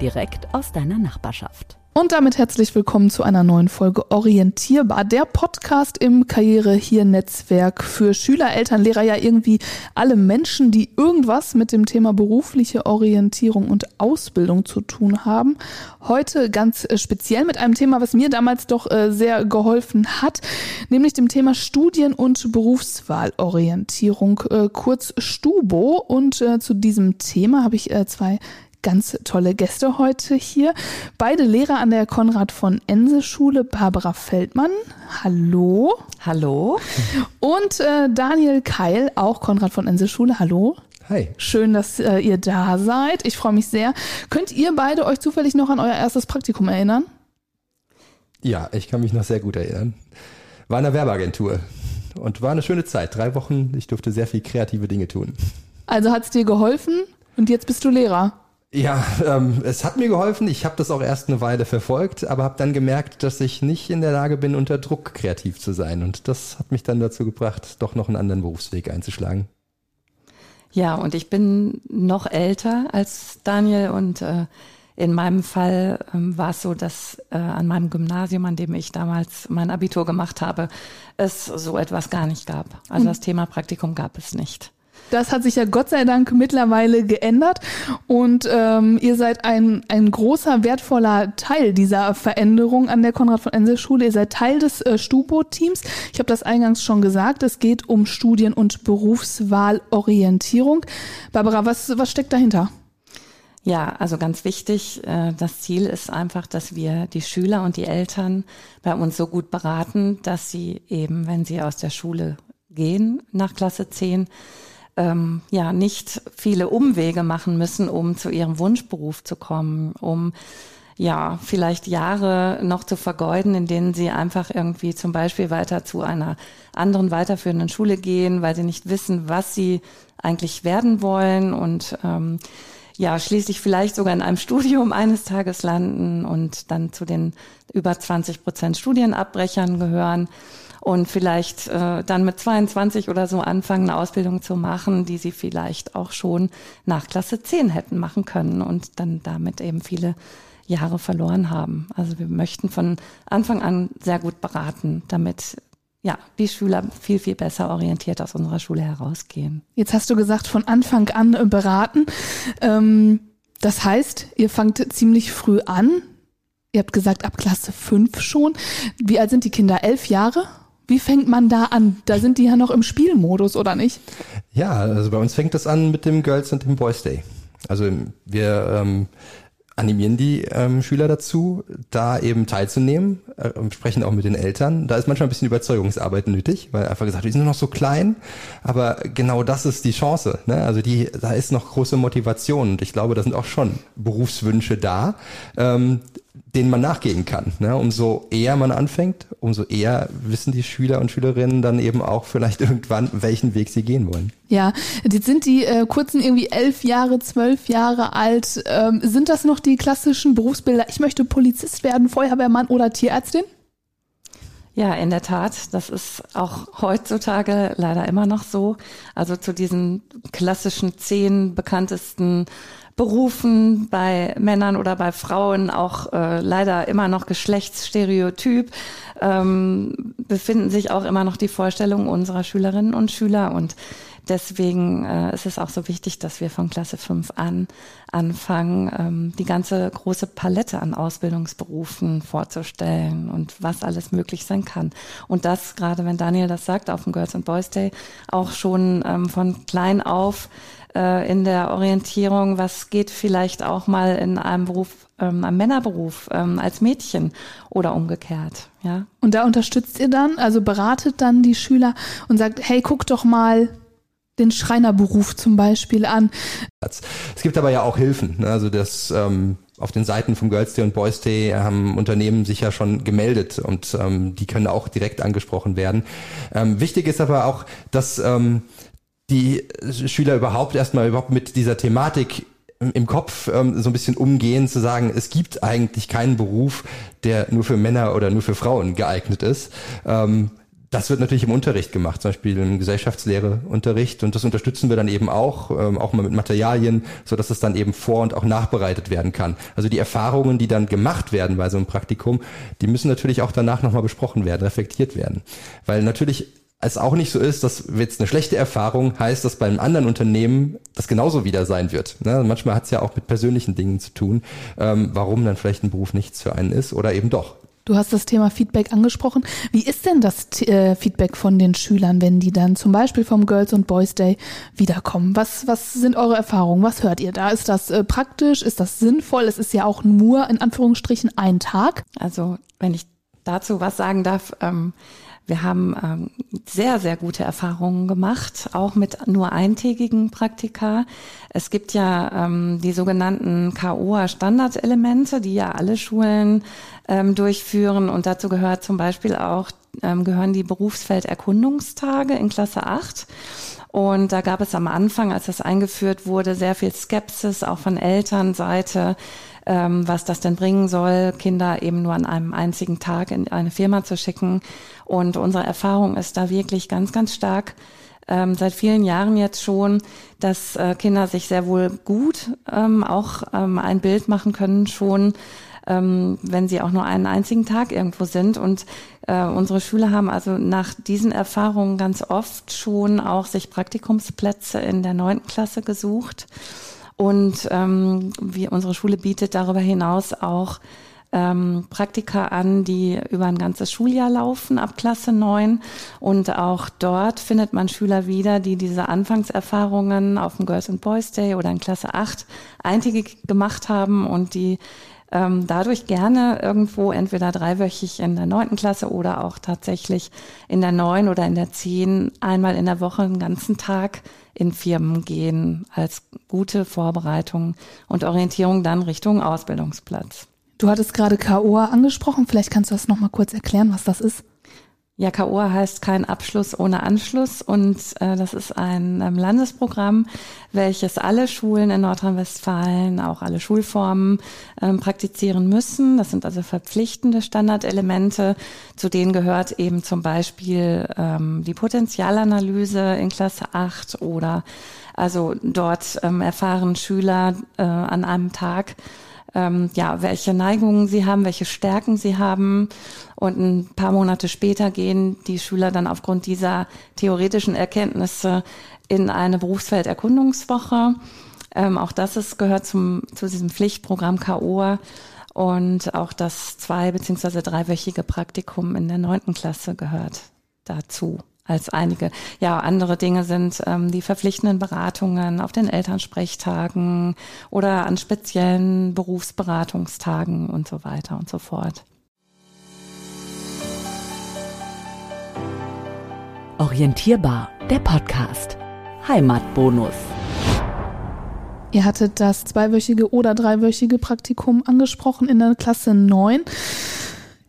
Direkt aus deiner Nachbarschaft. Und damit herzlich willkommen zu einer neuen Folge Orientierbar, der Podcast im Karriere hier Netzwerk für Schüler, Eltern, Lehrer, ja irgendwie alle Menschen, die irgendwas mit dem Thema berufliche Orientierung und Ausbildung zu tun haben. Heute ganz äh, speziell mit einem Thema, was mir damals doch äh, sehr geholfen hat, nämlich dem Thema Studien- und Berufswahlorientierung, äh, kurz Stubo. Und zu diesem Thema habe ich zwei ganz tolle Gäste heute hier. Beide Lehrer an der Konrad von Ense Schule, Barbara Feldmann. Hallo. Hallo. Und äh, Daniel Keil, auch Konrad von Ense Schule. Hallo. Hi. Schön, dass äh, ihr da seid. Ich freue mich sehr. Könnt ihr beide euch zufällig noch an euer erstes Praktikum erinnern? Ja, ich kann mich noch sehr gut erinnern. War in der Werbeagentur und war eine schöne Zeit. Drei Wochen. Ich durfte sehr viel kreative Dinge tun. Also hat es dir geholfen und jetzt bist du Lehrer? Ja, ähm, es hat mir geholfen. Ich habe das auch erst eine Weile verfolgt, aber habe dann gemerkt, dass ich nicht in der Lage bin, unter Druck kreativ zu sein. Und das hat mich dann dazu gebracht, doch noch einen anderen Berufsweg einzuschlagen. Ja, und ich bin noch älter als Daniel und äh, in meinem Fall ähm, war es so, dass äh, an meinem Gymnasium, an dem ich damals mein Abitur gemacht habe, es so etwas gar nicht gab. Also das Thema Praktikum gab es nicht. Das hat sich ja Gott sei Dank mittlerweile geändert und ähm, ihr seid ein, ein großer, wertvoller Teil dieser Veränderung an der Konrad von Ense Schule. Ihr seid Teil des äh, Stubo-Teams. Ich habe das eingangs schon gesagt. Es geht um Studien- und Berufswahlorientierung. Barbara, was, was steckt dahinter? Ja, also ganz wichtig, äh, das Ziel ist einfach, dass wir die Schüler und die Eltern bei uns so gut beraten, dass sie eben, wenn sie aus der Schule gehen nach Klasse 10, ähm, ja nicht viele Umwege machen müssen, um zu ihrem Wunschberuf zu kommen, um ja, vielleicht Jahre noch zu vergeuden, in denen sie einfach irgendwie zum Beispiel weiter zu einer anderen weiterführenden Schule gehen, weil sie nicht wissen, was sie eigentlich werden wollen und ähm, ja, schließlich vielleicht sogar in einem Studium eines Tages landen und dann zu den über 20 Prozent Studienabbrechern gehören und vielleicht äh, dann mit 22 oder so anfangen, eine Ausbildung zu machen, die sie vielleicht auch schon nach Klasse 10 hätten machen können und dann damit eben viele Jahre verloren haben. Also wir möchten von Anfang an sehr gut beraten, damit ja, die Schüler viel, viel besser orientiert aus unserer Schule herausgehen. Jetzt hast du gesagt, von Anfang an äh, beraten. Ähm, das heißt, ihr fangt ziemlich früh an. Ihr habt gesagt, ab Klasse 5 schon. Wie alt sind die Kinder? Elf Jahre? Wie fängt man da an? Da sind die ja noch im Spielmodus, oder nicht? Ja, also bei uns fängt das an mit dem Girls und dem Boys Day. Also wir ähm, animieren die ähm, Schüler dazu, da eben teilzunehmen, äh, sprechen auch mit den Eltern. Da ist manchmal ein bisschen Überzeugungsarbeit nötig, weil einfach gesagt, wir sind noch so klein, aber genau das ist die Chance. Ne? Also die, da ist noch große Motivation und ich glaube, da sind auch schon Berufswünsche da. Ähm, denen man nachgehen kann. Ne? Umso eher man anfängt, umso eher wissen die Schüler und Schülerinnen dann eben auch vielleicht irgendwann, welchen Weg sie gehen wollen. Ja, jetzt sind die äh, kurzen irgendwie elf Jahre, zwölf Jahre alt. Ähm, sind das noch die klassischen Berufsbilder? Ich möchte Polizist werden, Feuerwehrmann oder Tierärztin? Ja, in der Tat. Das ist auch heutzutage leider immer noch so. Also zu diesen klassischen zehn bekanntesten Berufen bei Männern oder bei Frauen auch äh, leider immer noch Geschlechtsstereotyp, ähm, befinden sich auch immer noch die Vorstellungen unserer Schülerinnen und Schüler und deswegen äh, ist es auch so wichtig, dass wir von Klasse 5 an anfangen, ähm, die ganze große Palette an Ausbildungsberufen vorzustellen und was alles möglich sein kann. Und das, gerade wenn Daniel das sagt, auf dem Girls and Boys Day, auch schon ähm, von klein auf äh, in der Orientierung, was geht vielleicht auch mal in einem Beruf, ähm, einem Männerberuf ähm, als Mädchen oder umgekehrt. Ja. Und da unterstützt ihr dann, also beratet dann die Schüler und sagt, hey, guck doch mal den Schreinerberuf zum Beispiel an. Es gibt aber ja auch Hilfen. Ne? Also das ähm, auf den Seiten vom Girls Day und Boys Day haben Unternehmen sich ja schon gemeldet und ähm, die können auch direkt angesprochen werden. Ähm, wichtig ist aber auch, dass ähm, die Schüler überhaupt erstmal überhaupt mit dieser Thematik im Kopf ähm, so ein bisschen umgehen, zu sagen, es gibt eigentlich keinen Beruf, der nur für Männer oder nur für Frauen geeignet ist. Ähm, das wird natürlich im Unterricht gemacht, zum Beispiel im Gesellschaftslehreunterricht und das unterstützen wir dann eben auch, ähm, auch mal mit Materialien, so dass es dann eben vor und auch nachbereitet werden kann. Also die Erfahrungen, die dann gemacht werden bei so einem Praktikum, die müssen natürlich auch danach nochmal besprochen werden, reflektiert werden. Weil natürlich es auch nicht so ist, dass jetzt eine schlechte Erfahrung heißt, dass beim anderen Unternehmen das genauso wieder sein wird. Ne? Manchmal hat es ja auch mit persönlichen Dingen zu tun, ähm, warum dann vielleicht ein Beruf nichts für einen ist oder eben doch. Du hast das Thema Feedback angesprochen. Wie ist denn das äh, Feedback von den Schülern, wenn die dann zum Beispiel vom Girls und Boys Day wiederkommen? Was, was sind eure Erfahrungen? Was hört ihr da? Ist das äh, praktisch? Ist das sinnvoll? Es ist ja auch nur in Anführungsstrichen ein Tag. Also wenn ich dazu was sagen darf, ähm, wir haben ähm, sehr, sehr gute Erfahrungen gemacht, auch mit nur eintägigen Praktika. Es gibt ja ähm, die sogenannten KOA-Standardelemente, die ja alle Schulen ähm, durchführen. Und dazu gehört zum Beispiel auch, ähm, gehören die Berufsfelderkundungstage in Klasse 8. Und da gab es am Anfang, als das eingeführt wurde, sehr viel Skepsis, auch von Elternseite ähm, was das denn bringen soll, Kinder eben nur an einem einzigen Tag in eine Firma zu schicken. Und unsere Erfahrung ist da wirklich ganz, ganz stark ähm, seit vielen Jahren jetzt schon, dass äh, Kinder sich sehr wohl gut ähm, auch ähm, ein Bild machen können schon, ähm, wenn sie auch nur einen einzigen Tag irgendwo sind. Und äh, unsere Schüler haben also nach diesen Erfahrungen ganz oft schon auch sich Praktikumsplätze in der neunten Klasse gesucht. Und ähm, wie unsere Schule bietet darüber hinaus auch ähm, Praktika an, die über ein ganzes Schuljahr laufen, ab Klasse 9. Und auch dort findet man Schüler wieder, die diese Anfangserfahrungen auf dem Girls and Boys Day oder in Klasse 8 eintägig gemacht haben und die ähm, dadurch gerne irgendwo entweder dreiwöchig in der neunten Klasse oder auch tatsächlich in der neun oder in der zehn einmal in der Woche einen ganzen Tag in Firmen gehen als gute Vorbereitung und Orientierung dann Richtung Ausbildungsplatz. Du hattest gerade KOA angesprochen. Vielleicht kannst du das nochmal kurz erklären, was das ist. Ja, KOA heißt kein Abschluss ohne Anschluss und äh, das ist ein ähm, Landesprogramm, welches alle Schulen in Nordrhein-Westfalen, auch alle Schulformen ähm, praktizieren müssen. Das sind also verpflichtende Standardelemente. Zu denen gehört eben zum Beispiel ähm, die Potenzialanalyse in Klasse 8 oder also dort ähm, erfahren Schüler äh, an einem Tag, ähm, ja, welche Neigungen sie haben, welche Stärken sie haben. Und ein paar Monate später gehen die Schüler dann aufgrund dieser theoretischen Erkenntnisse in eine Berufsfelderkundungswoche. Ähm, auch das ist, gehört zum, zu diesem Pflichtprogramm KOA und auch das zwei- beziehungsweise dreiwöchige Praktikum in der neunten Klasse gehört dazu als einige. Ja, andere Dinge sind ähm, die verpflichtenden Beratungen auf den Elternsprechtagen oder an speziellen Berufsberatungstagen und so weiter und so fort. Orientierbar, der Podcast. Heimatbonus. Ihr hattet das zweiwöchige oder dreiwöchige Praktikum angesprochen in der Klasse 9.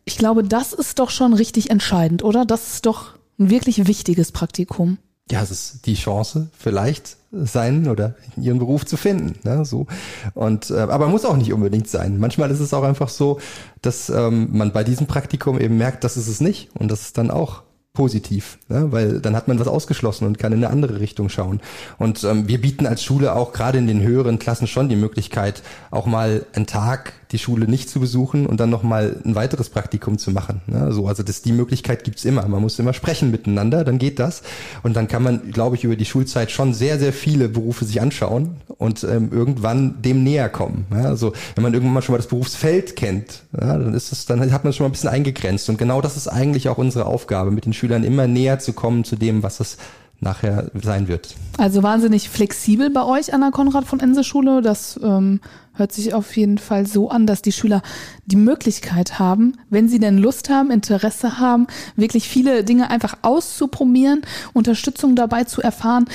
Ich glaube, das ist doch schon richtig entscheidend, oder? Das ist doch ein wirklich wichtiges Praktikum. Ja, es ist die Chance, vielleicht sein oder ihren Beruf zu finden. Ne, so. Und äh, aber muss auch nicht unbedingt sein. Manchmal ist es auch einfach so, dass ähm, man bei diesem Praktikum eben merkt, dass es es nicht und dass es dann auch positiv, ne? weil dann hat man was ausgeschlossen und kann in eine andere Richtung schauen. Und ähm, wir bieten als Schule auch gerade in den höheren Klassen schon die Möglichkeit, auch mal einen Tag die Schule nicht zu besuchen und dann nochmal ein weiteres Praktikum zu machen. Ne? So, also das, die Möglichkeit gibt's immer. Man muss immer sprechen miteinander, dann geht das. Und dann kann man, glaube ich, über die Schulzeit schon sehr, sehr viele Berufe sich anschauen und ähm, irgendwann dem näher kommen. Ja? Also wenn man irgendwann mal schon mal das Berufsfeld kennt, ja, dann ist es, dann hat man schon mal ein bisschen eingegrenzt. Und genau das ist eigentlich auch unsere Aufgabe, mit den Schülern immer näher zu kommen zu dem, was es nachher sein wird. Also wahnsinnig flexibel bei euch an der Konrad von Ense Schule. Das ähm, hört sich auf jeden Fall so an, dass die Schüler die Möglichkeit haben, wenn sie denn Lust haben, Interesse haben, wirklich viele Dinge einfach auszuprobieren, Unterstützung dabei zu erfahren.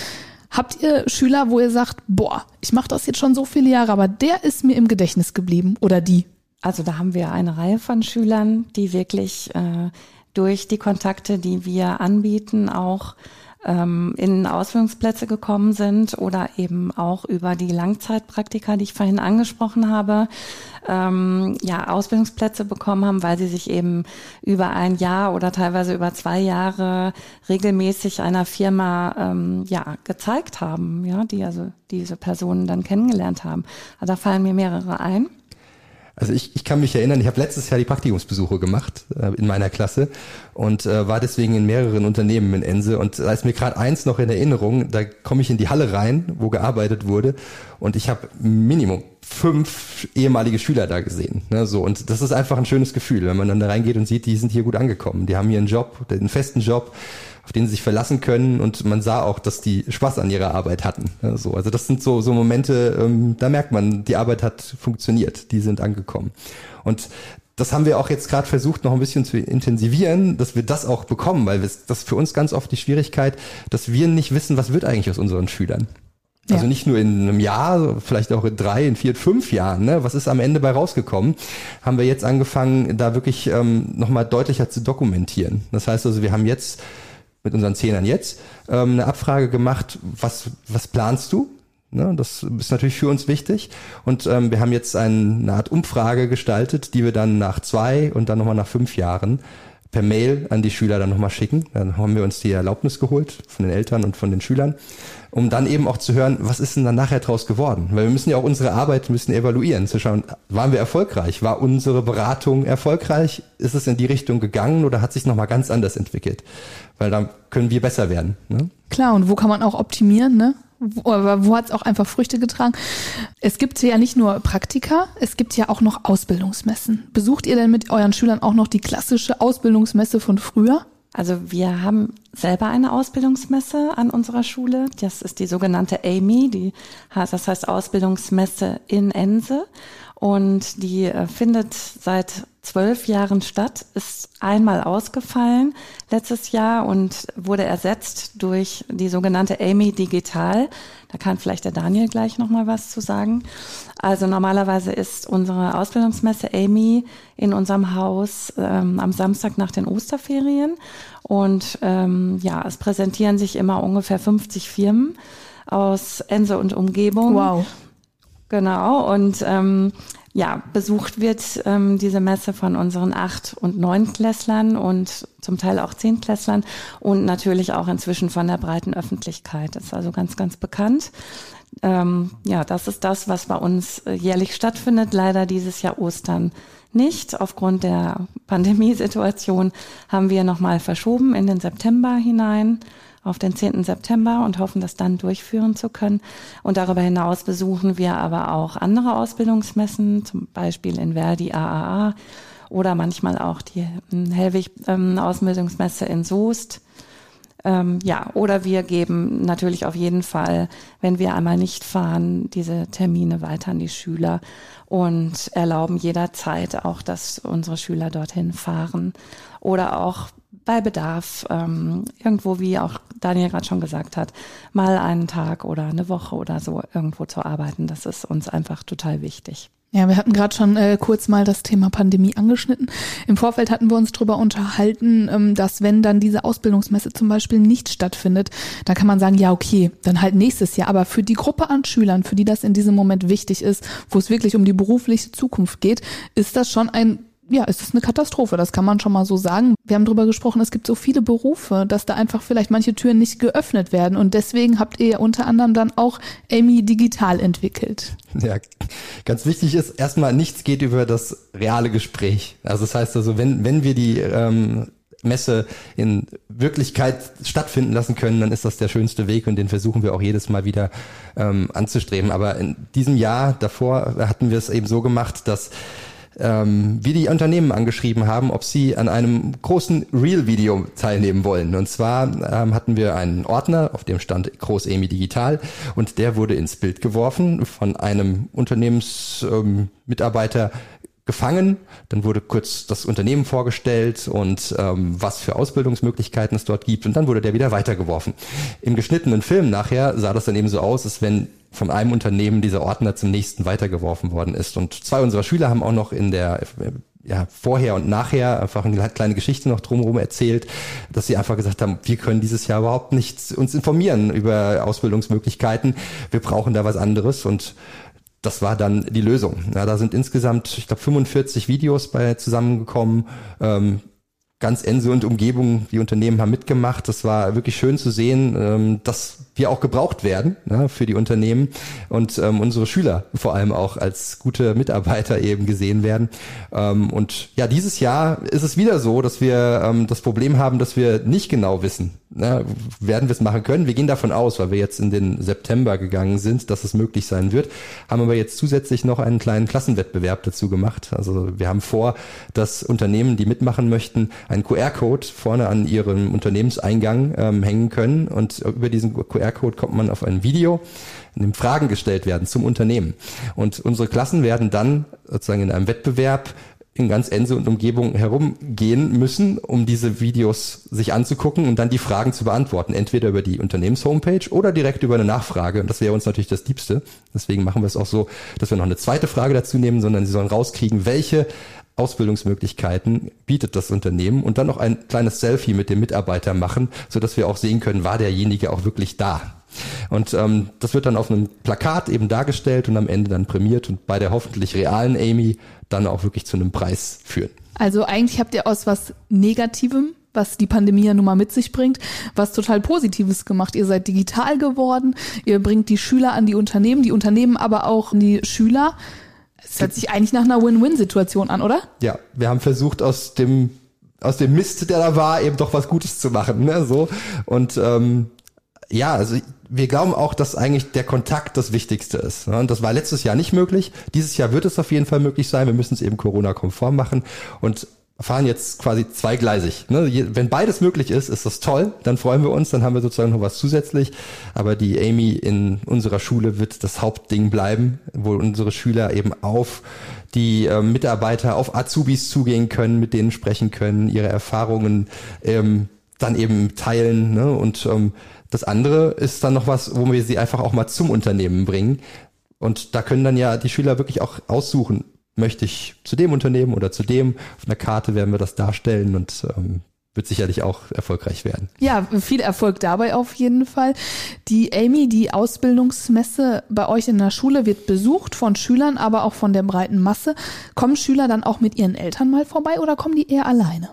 Habt ihr Schüler, wo ihr sagt, boah, ich mache das jetzt schon so viele Jahre, aber der ist mir im Gedächtnis geblieben oder die? Also da haben wir eine Reihe von Schülern, die wirklich äh, durch die Kontakte, die wir anbieten, auch ähm, in Ausbildungsplätze gekommen sind oder eben auch über die Langzeitpraktika, die ich vorhin angesprochen habe, ähm, ja, Ausbildungsplätze bekommen haben, weil sie sich eben über ein Jahr oder teilweise über zwei Jahre regelmäßig einer Firma ähm, ja, gezeigt haben, ja, die also diese Personen dann kennengelernt haben. Also da fallen mir mehrere ein. Also ich, ich kann mich erinnern, ich habe letztes Jahr die Praktikumsbesuche gemacht äh, in meiner Klasse und äh, war deswegen in mehreren Unternehmen in Ense und da ist mir gerade eins noch in Erinnerung, da komme ich in die Halle rein, wo gearbeitet wurde und ich habe Minimum fünf ehemalige Schüler da gesehen. Ne, so und das ist einfach ein schönes Gefühl, wenn man dann da reingeht und sieht, die sind hier gut angekommen, die haben hier einen Job, einen festen Job, auf den sie sich verlassen können und man sah auch, dass die Spaß an ihrer Arbeit hatten. Ja, so, also das sind so, so Momente, ähm, da merkt man, die Arbeit hat funktioniert, die sind angekommen. Und das haben wir auch jetzt gerade versucht, noch ein bisschen zu intensivieren, dass wir das auch bekommen, weil das ist für uns ganz oft die Schwierigkeit, dass wir nicht wissen, was wird eigentlich aus unseren Schülern. Also ja. nicht nur in einem Jahr, vielleicht auch in drei, in vier, fünf Jahren. Ne? Was ist am Ende bei rausgekommen? Haben wir jetzt angefangen, da wirklich ähm, nochmal deutlicher zu dokumentieren. Das heißt also, wir haben jetzt mit unseren Zehnern jetzt ähm, eine Abfrage gemacht, was, was planst du? Ne, das ist natürlich für uns wichtig. Und ähm, wir haben jetzt eine Art Umfrage gestaltet, die wir dann nach zwei und dann nochmal nach fünf Jahren per Mail an die Schüler dann nochmal schicken. Dann haben wir uns die Erlaubnis geholt von den Eltern und von den Schülern, um dann eben auch zu hören, was ist denn dann nachher draus geworden? Weil wir müssen ja auch unsere Arbeit müssen evaluieren, zu schauen, waren wir erfolgreich? War unsere Beratung erfolgreich? Ist es in die Richtung gegangen oder hat sich nochmal ganz anders entwickelt? Weil dann können wir besser werden. Ne? Klar, und wo kann man auch optimieren, ne? Wo, wo hat es auch einfach Früchte getragen? Es gibt ja nicht nur Praktika, es gibt ja auch noch Ausbildungsmessen. Besucht ihr denn mit euren Schülern auch noch die klassische Ausbildungsmesse von früher? Also wir haben selber eine Ausbildungsmesse an unserer Schule. Das ist die sogenannte AMI, die das heißt Ausbildungsmesse in Ense. Und die äh, findet seit zwölf Jahren statt, ist einmal ausgefallen letztes Jahr und wurde ersetzt durch die sogenannte Amy Digital. Da kann vielleicht der Daniel gleich nochmal was zu sagen. Also normalerweise ist unsere Ausbildungsmesse Amy in unserem Haus ähm, am Samstag nach den Osterferien und ähm, ja, es präsentieren sich immer ungefähr 50 Firmen aus Ense und Umgebung. Wow. Genau, und ähm, ja, besucht wird ähm, diese Messe von unseren Acht- und Neunklässlern und zum Teil auch Zehntklässlern und natürlich auch inzwischen von der breiten Öffentlichkeit. Das ist also ganz, ganz bekannt. Ähm, ja, das ist das, was bei uns äh, jährlich stattfindet. Leider dieses Jahr Ostern nicht. Aufgrund der Pandemiesituation haben wir nochmal verschoben in den September hinein auf den 10. September und hoffen, das dann durchführen zu können. Und darüber hinaus besuchen wir aber auch andere Ausbildungsmessen, zum Beispiel in Verdi AAA oder manchmal auch die ähm, Hellwig ähm, Ausbildungsmesse in Soest. Ähm, ja, oder wir geben natürlich auf jeden Fall, wenn wir einmal nicht fahren, diese Termine weiter an die Schüler und erlauben jederzeit auch, dass unsere Schüler dorthin fahren oder auch bei Bedarf ähm, irgendwo, wie auch Daniel gerade schon gesagt hat, mal einen Tag oder eine Woche oder so irgendwo zu arbeiten. Das ist uns einfach total wichtig. Ja, wir hatten gerade schon äh, kurz mal das Thema Pandemie angeschnitten. Im Vorfeld hatten wir uns darüber unterhalten, ähm, dass wenn dann diese Ausbildungsmesse zum Beispiel nicht stattfindet, dann kann man sagen, ja, okay, dann halt nächstes Jahr. Aber für die Gruppe an Schülern, für die das in diesem Moment wichtig ist, wo es wirklich um die berufliche Zukunft geht, ist das schon ein ja, es ist eine Katastrophe, das kann man schon mal so sagen. Wir haben darüber gesprochen, es gibt so viele Berufe, dass da einfach vielleicht manche Türen nicht geöffnet werden. Und deswegen habt ihr ja unter anderem dann auch Amy Digital entwickelt. Ja, ganz wichtig ist erstmal, nichts geht über das reale Gespräch. Also das heißt also, wenn, wenn wir die ähm, Messe in Wirklichkeit stattfinden lassen können, dann ist das der schönste Weg und den versuchen wir auch jedes Mal wieder ähm, anzustreben. Aber in diesem Jahr davor hatten wir es eben so gemacht, dass ähm, wir die Unternehmen angeschrieben haben, ob sie an einem großen Real-Video teilnehmen wollen. Und zwar ähm, hatten wir einen Ordner, auf dem stand Groß EMI Digital und der wurde ins Bild geworfen von einem Unternehmensmitarbeiter ähm, gefangen. Dann wurde kurz das Unternehmen vorgestellt und ähm, was für Ausbildungsmöglichkeiten es dort gibt. Und dann wurde der wieder weitergeworfen. Im geschnittenen Film nachher sah das dann eben so aus, als wenn von einem Unternehmen dieser Ordner zum nächsten weitergeworfen worden ist. Und zwei unserer Schüler haben auch noch in der ja, vorher und nachher einfach eine kleine Geschichte noch drumherum erzählt, dass sie einfach gesagt haben, wir können dieses Jahr überhaupt nicht uns informieren über Ausbildungsmöglichkeiten. Wir brauchen da was anderes und das war dann die Lösung. Ja, da sind insgesamt, ich glaube, 45 Videos bei zusammengekommen. Ähm, ganz Ense und Umgebung, die Unternehmen haben mitgemacht. Das war wirklich schön zu sehen, ähm, dass wir auch gebraucht werden für die Unternehmen und ähm, unsere Schüler vor allem auch als gute Mitarbeiter eben gesehen werden. Ähm, und ja, dieses Jahr ist es wieder so, dass wir das Problem haben, dass wir nicht genau wissen, ne, werden wir es machen können. Wir gehen davon aus, weil wir jetzt in den September gegangen sind, dass es möglich sein wird, haben aber jetzt zusätzlich noch einen kleinen Klassenwettbewerb dazu gemacht. Also wir haben vor, dass Unternehmen, die mitmachen möchten, einen QR-Code vorne an ihrem Unternehmenseingang ähm, hängen können und über diesen QR-Code kommt man auf ein Video, in dem Fragen gestellt werden zum Unternehmen. Und unsere Klassen werden dann sozusagen in einem Wettbewerb in ganz Ense und Umgebung herumgehen müssen, um diese Videos sich anzugucken und dann die Fragen zu beantworten. Entweder über die Unternehmenshomepage oder direkt über eine Nachfrage. Und das wäre uns natürlich das Liebste. Deswegen machen wir es auch so, dass wir noch eine zweite Frage dazu nehmen, sondern sie sollen rauskriegen, welche Ausbildungsmöglichkeiten bietet das Unternehmen und dann noch ein kleines Selfie mit dem Mitarbeiter machen, so dass wir auch sehen können, war derjenige auch wirklich da. Und ähm, das wird dann auf einem Plakat eben dargestellt und am Ende dann prämiert und bei der hoffentlich realen Amy dann auch wirklich zu einem Preis führen. Also eigentlich habt ihr aus was Negativem was die Pandemie ja nun mal mit sich bringt, was total Positives gemacht. Ihr seid digital geworden, ihr bringt die Schüler an die Unternehmen, die Unternehmen aber auch an die Schüler. Es hört sich eigentlich nach einer Win-Win-Situation an, oder? Ja, wir haben versucht, aus dem aus dem Mist, der da war, eben doch was Gutes zu machen, ne? So und ähm, ja, also wir glauben auch, dass eigentlich der Kontakt das Wichtigste ist. Ne? Und das war letztes Jahr nicht möglich. Dieses Jahr wird es auf jeden Fall möglich sein. Wir müssen es eben Corona-konform machen und fahren jetzt quasi zweigleisig. Ne? Wenn beides möglich ist, ist das toll. Dann freuen wir uns. Dann haben wir sozusagen noch was zusätzlich. Aber die Amy in unserer Schule wird das Hauptding bleiben, wo unsere Schüler eben auf die äh, Mitarbeiter, auf Azubis zugehen können, mit denen sprechen können, ihre Erfahrungen ähm, dann eben teilen. Ne? Und ähm, das andere ist dann noch was, wo wir sie einfach auch mal zum Unternehmen bringen. Und da können dann ja die Schüler wirklich auch aussuchen, möchte ich zu dem Unternehmen oder zu dem. Auf einer Karte werden wir das darstellen und ähm, wird sicherlich auch erfolgreich werden. Ja, viel Erfolg dabei auf jeden Fall. Die Amy, die Ausbildungsmesse bei euch in der Schule wird besucht von Schülern, aber auch von der breiten Masse. Kommen Schüler dann auch mit ihren Eltern mal vorbei oder kommen die eher alleine?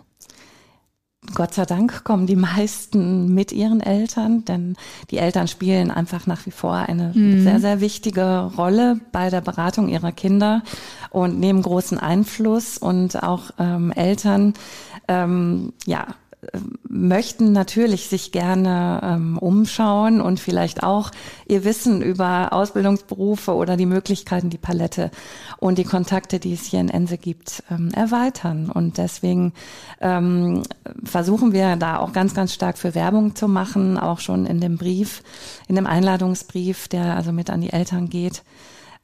Gott sei Dank kommen die meisten mit ihren Eltern, denn die Eltern spielen einfach nach wie vor eine mhm. sehr, sehr wichtige Rolle bei der Beratung ihrer Kinder und nehmen großen Einfluss und auch ähm, Eltern, ähm, ja, möchten natürlich sich gerne ähm, umschauen und vielleicht auch ihr Wissen über Ausbildungsberufe oder die Möglichkeiten, die Palette und die Kontakte, die es hier in Ense gibt, ähm, erweitern. Und deswegen ähm, versuchen wir da auch ganz, ganz stark für Werbung zu machen, auch schon in dem Brief, in dem Einladungsbrief, der also mit an die Eltern geht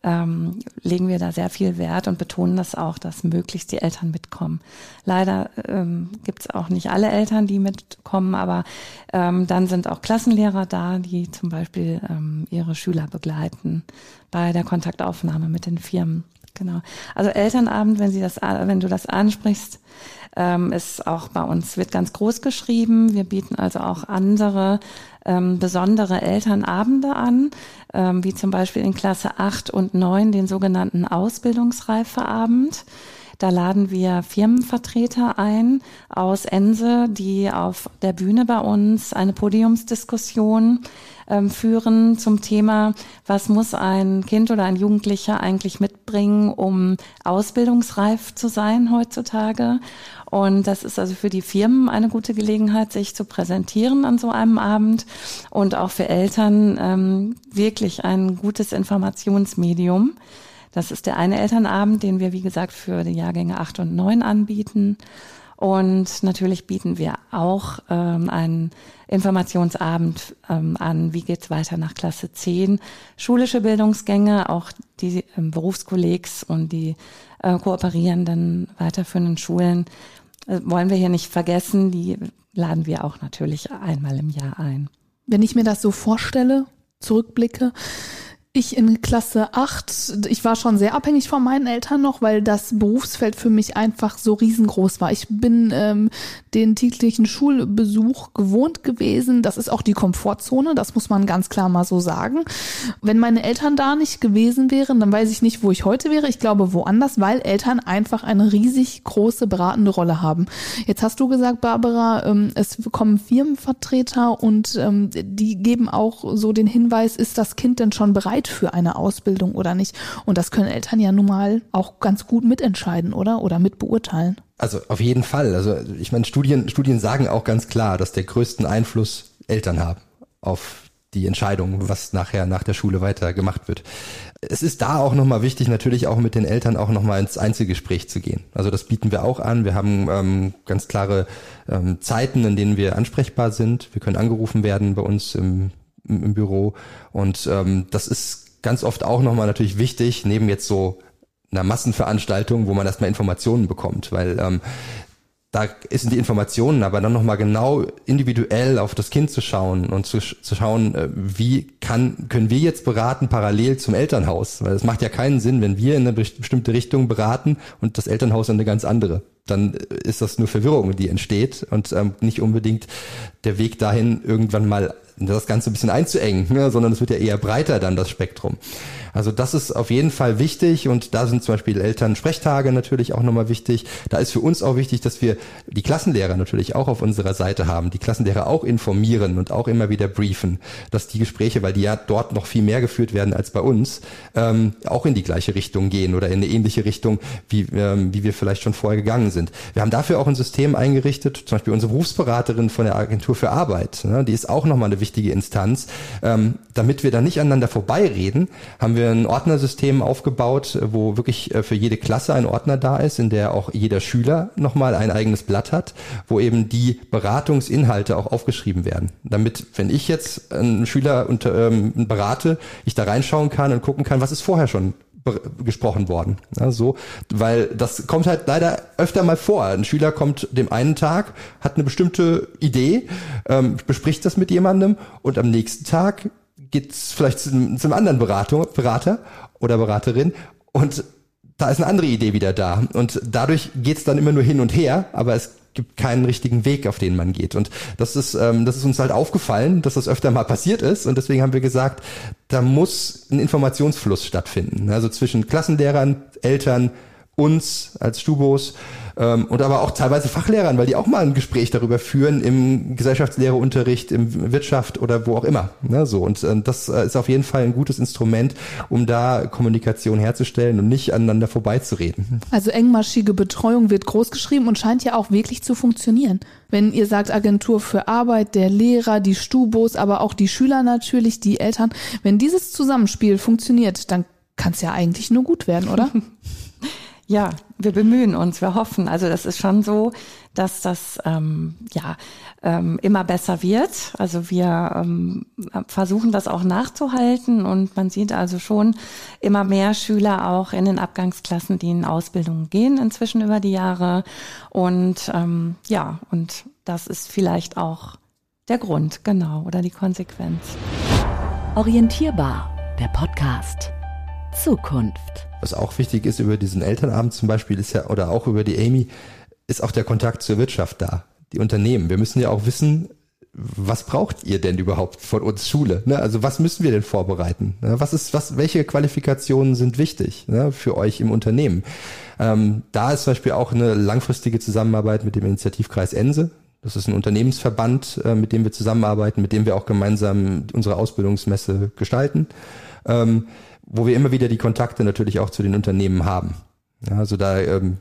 ähm, legen wir da sehr viel Wert und betonen das auch, dass möglichst die Eltern mitkommen. Leider ähm, gibt es auch nicht alle Eltern, die mitkommen, aber ähm, dann sind auch Klassenlehrer da, die zum Beispiel ähm, ihre Schüler begleiten bei der Kontaktaufnahme mit den Firmen. Genau. Also Elternabend, wenn Sie das, wenn du das ansprichst, ähm, ist auch bei uns, wird ganz groß geschrieben. Wir bieten also auch andere ähm, besondere Elternabende an, ähm, wie zum Beispiel in Klasse 8 und 9 den sogenannten Ausbildungsreifeabend. Da laden wir Firmenvertreter ein aus Ense, die auf der Bühne bei uns eine Podiumsdiskussion ähm, führen zum Thema, was muss ein Kind oder ein Jugendlicher eigentlich mitbringen, um ausbildungsreif zu sein heutzutage. Und das ist also für die Firmen eine gute Gelegenheit, sich zu präsentieren an so einem Abend und auch für Eltern ähm, wirklich ein gutes Informationsmedium. Das ist der eine Elternabend, den wir, wie gesagt, für die Jahrgänge 8 und 9 anbieten. Und natürlich bieten wir auch ähm, einen Informationsabend ähm, an, wie geht's weiter nach Klasse 10. Schulische Bildungsgänge, auch die ähm, Berufskollegs und die äh, kooperierenden weiterführenden Schulen äh, wollen wir hier nicht vergessen. Die laden wir auch natürlich einmal im Jahr ein. Wenn ich mir das so vorstelle, zurückblicke, ich in Klasse 8, ich war schon sehr abhängig von meinen Eltern noch, weil das Berufsfeld für mich einfach so riesengroß war. Ich bin ähm, den täglichen Schulbesuch gewohnt gewesen. Das ist auch die Komfortzone, das muss man ganz klar mal so sagen. Wenn meine Eltern da nicht gewesen wären, dann weiß ich nicht, wo ich heute wäre. Ich glaube woanders, weil Eltern einfach eine riesig große beratende Rolle haben. Jetzt hast du gesagt, Barbara, ähm, es kommen Firmenvertreter und ähm, die geben auch so den Hinweis, ist das Kind denn schon bereit für eine Ausbildung oder nicht? Und das können Eltern ja nun mal auch ganz gut mitentscheiden, oder? Oder mitbeurteilen. Also auf jeden Fall. Also ich meine, Studien, Studien sagen auch ganz klar, dass der größten Einfluss Eltern haben auf die Entscheidung, was nachher nach der Schule weiter gemacht wird. Es ist da auch nochmal wichtig, natürlich auch mit den Eltern auch nochmal ins Einzelgespräch zu gehen. Also das bieten wir auch an. Wir haben ähm, ganz klare ähm, Zeiten, in denen wir ansprechbar sind. Wir können angerufen werden bei uns im, im, Büro. Und ähm, das ist ganz oft auch nochmal natürlich wichtig, neben jetzt so einer Massenveranstaltung, wo man erstmal Informationen bekommt, weil ähm, da sind die Informationen, aber dann nochmal genau individuell auf das Kind zu schauen und zu, zu schauen, äh, wie kann, können wir jetzt beraten parallel zum Elternhaus? Weil es macht ja keinen Sinn, wenn wir in eine bestimmte Richtung beraten und das Elternhaus in eine ganz andere. Dann ist das nur Verwirrung, die entsteht und ähm, nicht unbedingt der Weg dahin, irgendwann mal das Ganze ein bisschen einzuengen, ne, sondern es wird ja eher breiter dann das Spektrum. Also das ist auf jeden Fall wichtig und da sind zum Beispiel Elternsprechtage natürlich auch nochmal wichtig. Da ist für uns auch wichtig, dass wir die Klassenlehrer natürlich auch auf unserer Seite haben, die Klassenlehrer auch informieren und auch immer wieder briefen, dass die Gespräche, weil die ja dort noch viel mehr geführt werden als bei uns, ähm, auch in die gleiche Richtung gehen oder in eine ähnliche Richtung, wie, ähm, wie wir vielleicht schon vorher gegangen sind. Wir haben dafür auch ein System eingerichtet, zum Beispiel unsere Berufsberaterin von der Agentur für Arbeit, ne, die ist auch nochmal eine wichtige Instanz. Ähm, damit wir da nicht aneinander vorbeireden, haben wir wir ein Ordnersystem aufgebaut, wo wirklich äh, für jede Klasse ein Ordner da ist, in der auch jeder Schüler nochmal ein eigenes Blatt hat, wo eben die Beratungsinhalte auch aufgeschrieben werden. Damit, wenn ich jetzt einen Schüler unter, ähm, berate, ich da reinschauen kann und gucken kann, was ist vorher schon gesprochen worden. Ja, so, weil das kommt halt leider öfter mal vor. Ein Schüler kommt dem einen Tag, hat eine bestimmte Idee, ähm, bespricht das mit jemandem und am nächsten Tag geht's vielleicht zum, zum anderen Beratung, Berater oder Beraterin und da ist eine andere Idee wieder da. Und dadurch geht's dann immer nur hin und her, aber es gibt keinen richtigen Weg, auf den man geht. Und das ist, ähm, das ist uns halt aufgefallen, dass das öfter mal passiert ist. Und deswegen haben wir gesagt, da muss ein Informationsfluss stattfinden. Also zwischen Klassenlehrern, Eltern, uns als Stubos ähm, und aber auch teilweise Fachlehrern, weil die auch mal ein Gespräch darüber führen im Gesellschaftslehreunterricht, im Wirtschaft oder wo auch immer. Ne, so und äh, das äh, ist auf jeden Fall ein gutes Instrument, um da Kommunikation herzustellen und nicht aneinander vorbeizureden. Also engmaschige Betreuung wird großgeschrieben und scheint ja auch wirklich zu funktionieren. Wenn ihr sagt Agentur für Arbeit, der Lehrer, die Stubos, aber auch die Schüler natürlich, die Eltern, wenn dieses Zusammenspiel funktioniert, dann kann es ja eigentlich nur gut werden, oder? Ja, wir bemühen uns, wir hoffen. Also das ist schon so, dass das ähm, ja ähm, immer besser wird. Also wir ähm, versuchen das auch nachzuhalten und man sieht also schon immer mehr Schüler auch in den Abgangsklassen, die in Ausbildung gehen inzwischen über die Jahre. Und ähm, ja, und das ist vielleicht auch der Grund, genau, oder die Konsequenz. Orientierbar, der Podcast. Zukunft. Was auch wichtig ist über diesen Elternabend zum Beispiel ist ja, oder auch über die Amy, ist auch der Kontakt zur Wirtschaft da. Die Unternehmen. Wir müssen ja auch wissen, was braucht ihr denn überhaupt von uns Schule? Ne? Also was müssen wir denn vorbereiten? Ne? Was ist, was, welche Qualifikationen sind wichtig ne, für euch im Unternehmen? Ähm, da ist zum Beispiel auch eine langfristige Zusammenarbeit mit dem Initiativkreis Ense. Das ist ein Unternehmensverband, äh, mit dem wir zusammenarbeiten, mit dem wir auch gemeinsam unsere Ausbildungsmesse gestalten. Ähm, wo wir immer wieder die Kontakte natürlich auch zu den Unternehmen haben. Ja, also da ähm,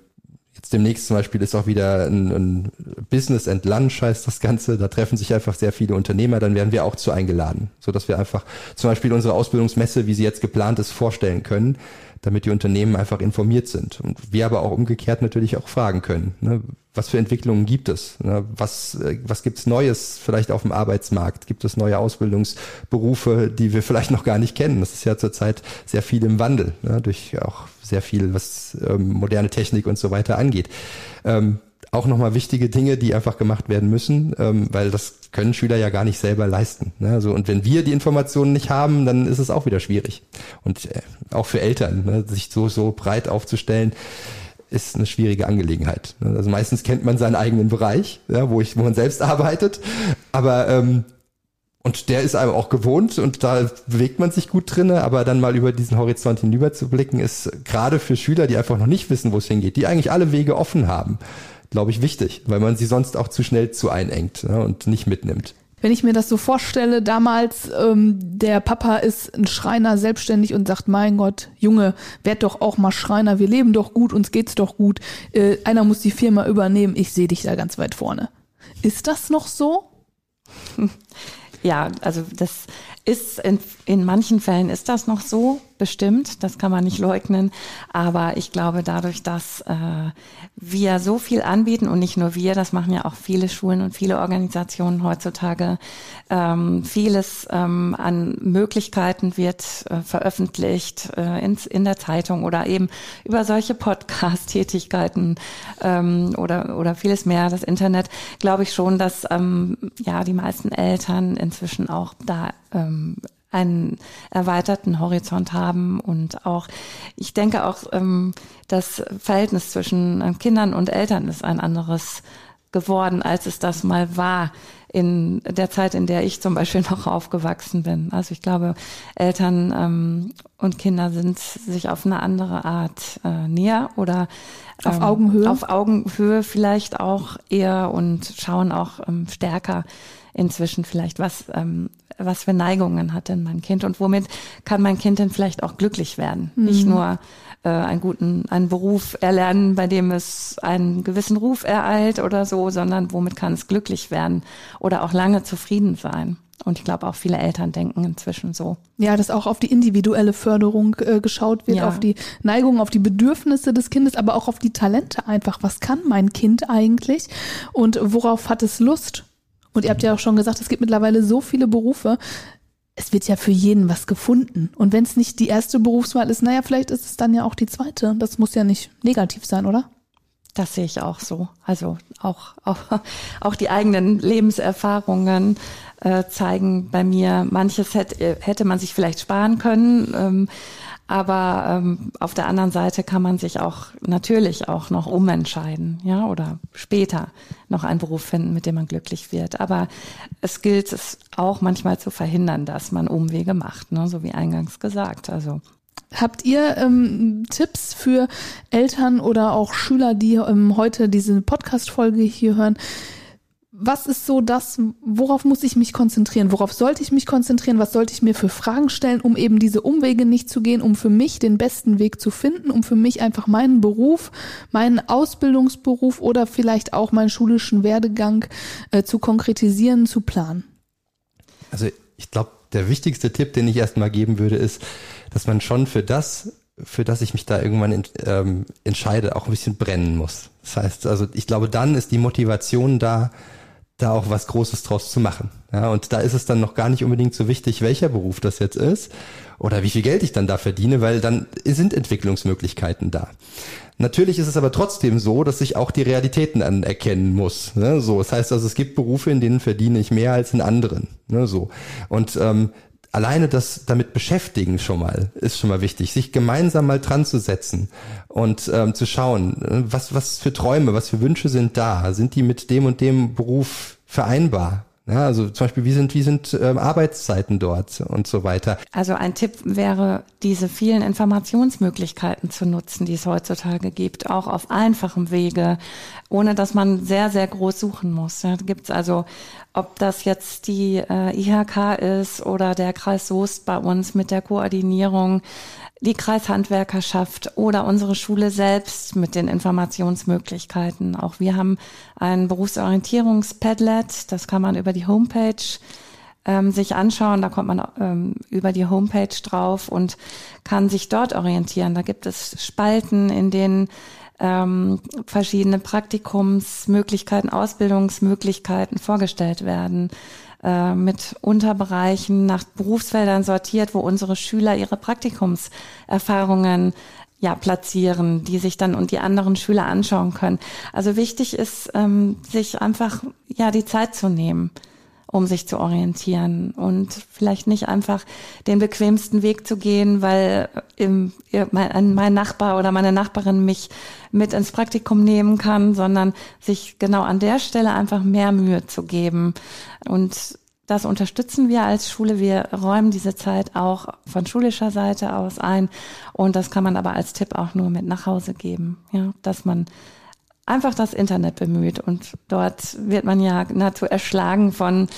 jetzt demnächst zum Beispiel ist auch wieder ein, ein Business and Lunch heißt das Ganze. Da treffen sich einfach sehr viele Unternehmer. Dann werden wir auch zu eingeladen, so dass wir einfach zum Beispiel unsere Ausbildungsmesse, wie sie jetzt geplant ist, vorstellen können. damit die Unternehmen einfach informiert sind. Und wir aber auch umgekehrt natürlich auch fragen können, ne, was für Entwicklungen gibt es? Ne, was, äh, was gibt's Neues vielleicht auf dem Arbeitsmarkt? Gibt es neue Ausbildungsberufe, die wir vielleicht noch gar nicht kennen? Das ist ja zurzeit sehr viel im Wandel, ne, durch auch sehr viel, was ähm, moderne Technik und so weiter angeht. Ähm, auch nochmal wichtige Dinge, die einfach gemacht werden müssen, ähm, weil das können Schüler ja gar nicht selber leisten. Ne? Also, und wenn wir die Informationen nicht haben, dann ist es auch wieder schwierig. Und äh, auch für Eltern, ne, sich so, so breit aufzustellen, ist eine schwierige Angelegenheit. Ne? Also meistens kennt man seinen eigenen Bereich, ja, wo, ich, wo man selbst arbeitet, aber ähm, und der ist einem auch gewohnt und da bewegt man sich gut drinne, aber dann mal über diesen Horizont hinüber zu blicken, ist gerade für Schüler, die einfach noch nicht wissen, wo es hingeht, die eigentlich alle Wege offen haben, glaube ich, wichtig, weil man sie sonst auch zu schnell zu einengt ne, und nicht mitnimmt. Wenn ich mir das so vorstelle, damals ähm, der Papa ist ein Schreiner selbstständig und sagt, mein Gott, Junge, werd doch auch mal Schreiner, wir leben doch gut, uns geht's doch gut, äh, einer muss die Firma übernehmen, ich sehe dich da ganz weit vorne. Ist das noch so? Ja, also das ist in, in manchen Fällen ist das noch so, bestimmt, das kann man nicht leugnen. Aber ich glaube, dadurch, dass äh, wir so viel anbieten und nicht nur wir, das machen ja auch viele Schulen und viele Organisationen heutzutage, ähm, vieles ähm, an Möglichkeiten wird äh, veröffentlicht äh, ins, in der Zeitung oder eben über solche Podcast-Tätigkeiten ähm, oder, oder vieles mehr, das Internet, glaube ich schon, dass ähm, ja die meisten Eltern inzwischen auch da ähm, einen erweiterten Horizont haben und auch, ich denke auch, ähm, das Verhältnis zwischen äh, Kindern und Eltern ist ein anderes geworden, als es das mal war in der Zeit, in der ich zum Beispiel noch aufgewachsen bin. Also ich glaube, Eltern ähm, und Kinder sind sich auf eine andere Art äh, näher oder ähm, auf Augenhöhe. Auf Augenhöhe vielleicht auch eher und schauen auch ähm, stärker inzwischen vielleicht, was, ähm, was für Neigungen hat denn mein Kind und womit kann mein Kind denn vielleicht auch glücklich werden? Mhm. Nicht nur äh, einen guten, einen Beruf erlernen, bei dem es einen gewissen Ruf ereilt oder so, sondern womit kann es glücklich werden oder auch lange zufrieden sein. Und ich glaube, auch viele Eltern denken inzwischen so. Ja, dass auch auf die individuelle Förderung äh, geschaut wird, ja. auf die Neigung, auf die Bedürfnisse des Kindes, aber auch auf die Talente einfach. Was kann mein Kind eigentlich und worauf hat es Lust? Und ihr habt ja auch schon gesagt, es gibt mittlerweile so viele Berufe. Es wird ja für jeden was gefunden. Und wenn es nicht die erste Berufswahl ist, naja, vielleicht ist es dann ja auch die zweite. Das muss ja nicht negativ sein, oder? Das sehe ich auch so. Also auch, auch, auch die eigenen Lebenserfahrungen äh, zeigen bei mir, manches hätte, hätte man sich vielleicht sparen können. Ähm, aber ähm, auf der anderen Seite kann man sich auch natürlich auch noch umentscheiden, ja, oder später noch einen Beruf finden, mit dem man glücklich wird. Aber es gilt es auch manchmal zu verhindern, dass man Umwege macht, ne, so wie eingangs gesagt. Also Habt ihr ähm, Tipps für Eltern oder auch Schüler, die ähm, heute diese Podcast-Folge hier hören, was ist so das, worauf muss ich mich konzentrieren? Worauf sollte ich mich konzentrieren? Was sollte ich mir für Fragen stellen, um eben diese Umwege nicht zu gehen, um für mich den besten Weg zu finden, um für mich einfach meinen Beruf, meinen Ausbildungsberuf oder vielleicht auch meinen schulischen Werdegang äh, zu konkretisieren, zu planen? Also ich glaube, der wichtigste Tipp, den ich erstmal geben würde, ist, dass man schon für das, für das ich mich da irgendwann in, ähm, entscheide, auch ein bisschen brennen muss. Das heißt, also ich glaube, dann ist die Motivation da, da auch was Großes draus zu machen. Ja, und da ist es dann noch gar nicht unbedingt so wichtig, welcher Beruf das jetzt ist oder wie viel Geld ich dann da verdiene, weil dann sind Entwicklungsmöglichkeiten da. Natürlich ist es aber trotzdem so, dass ich auch die Realitäten anerkennen muss. Ne? So, das heißt also, es gibt Berufe, in denen verdiene ich mehr als in anderen. Ne? So und ähm, alleine das damit beschäftigen schon mal ist schon mal wichtig, sich gemeinsam mal dran zu setzen und ähm, zu schauen, äh, was was für Träume, was für Wünsche sind da, sind die mit dem und dem Beruf vereinbar? Ja, also zum Beispiel, wie sind, wie sind ähm, Arbeitszeiten dort und so weiter. Also ein Tipp wäre, diese vielen Informationsmöglichkeiten zu nutzen, die es heutzutage gibt, auch auf einfachem Wege, ohne dass man sehr, sehr groß suchen muss. Ja, gibt es also, ob das jetzt die äh, IHK ist oder der Kreis Soest bei uns mit der Koordinierung die Kreishandwerkerschaft oder unsere Schule selbst mit den Informationsmöglichkeiten. Auch wir haben ein Berufsorientierungspadlet, das kann man über die Homepage ähm, sich anschauen. Da kommt man ähm, über die Homepage drauf und kann sich dort orientieren. Da gibt es Spalten, in denen ähm, verschiedene Praktikumsmöglichkeiten, Ausbildungsmöglichkeiten vorgestellt werden äh, mit Unterbereichen nach Berufsfeldern sortiert, wo unsere Schüler ihre Praktikumserfahrungen ja, platzieren, die sich dann und die anderen Schüler anschauen können. Also wichtig ist, ähm, sich einfach ja die Zeit zu nehmen, um sich zu orientieren und vielleicht nicht einfach den bequemsten Weg zu gehen, weil im, mein, mein Nachbar oder meine Nachbarin mich mit ins Praktikum nehmen kann, sondern sich genau an der Stelle einfach mehr Mühe zu geben und das unterstützen wir als Schule. Wir räumen diese Zeit auch von schulischer Seite aus ein. Und das kann man aber als Tipp auch nur mit nach Hause geben. Ja, dass man einfach das Internet bemüht. Und dort wird man ja nahezu erschlagen von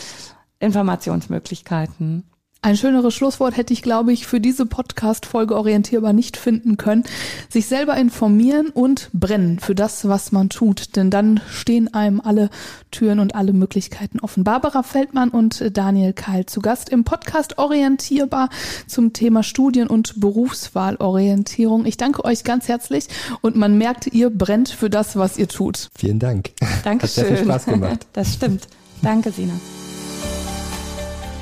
Informationsmöglichkeiten. Ein schöneres Schlusswort hätte ich, glaube ich, für diese Podcast-Folge orientierbar nicht finden können. Sich selber informieren und brennen für das, was man tut. Denn dann stehen einem alle Türen und alle Möglichkeiten offen. Barbara Feldmann und Daniel Keil zu Gast im Podcast Orientierbar zum Thema Studien- und Berufswahlorientierung. Ich danke euch ganz herzlich und man merkt, ihr brennt für das, was ihr tut. Vielen Dank. Dankeschön. Hat sehr viel Spaß gemacht. Das stimmt. Danke, Sina.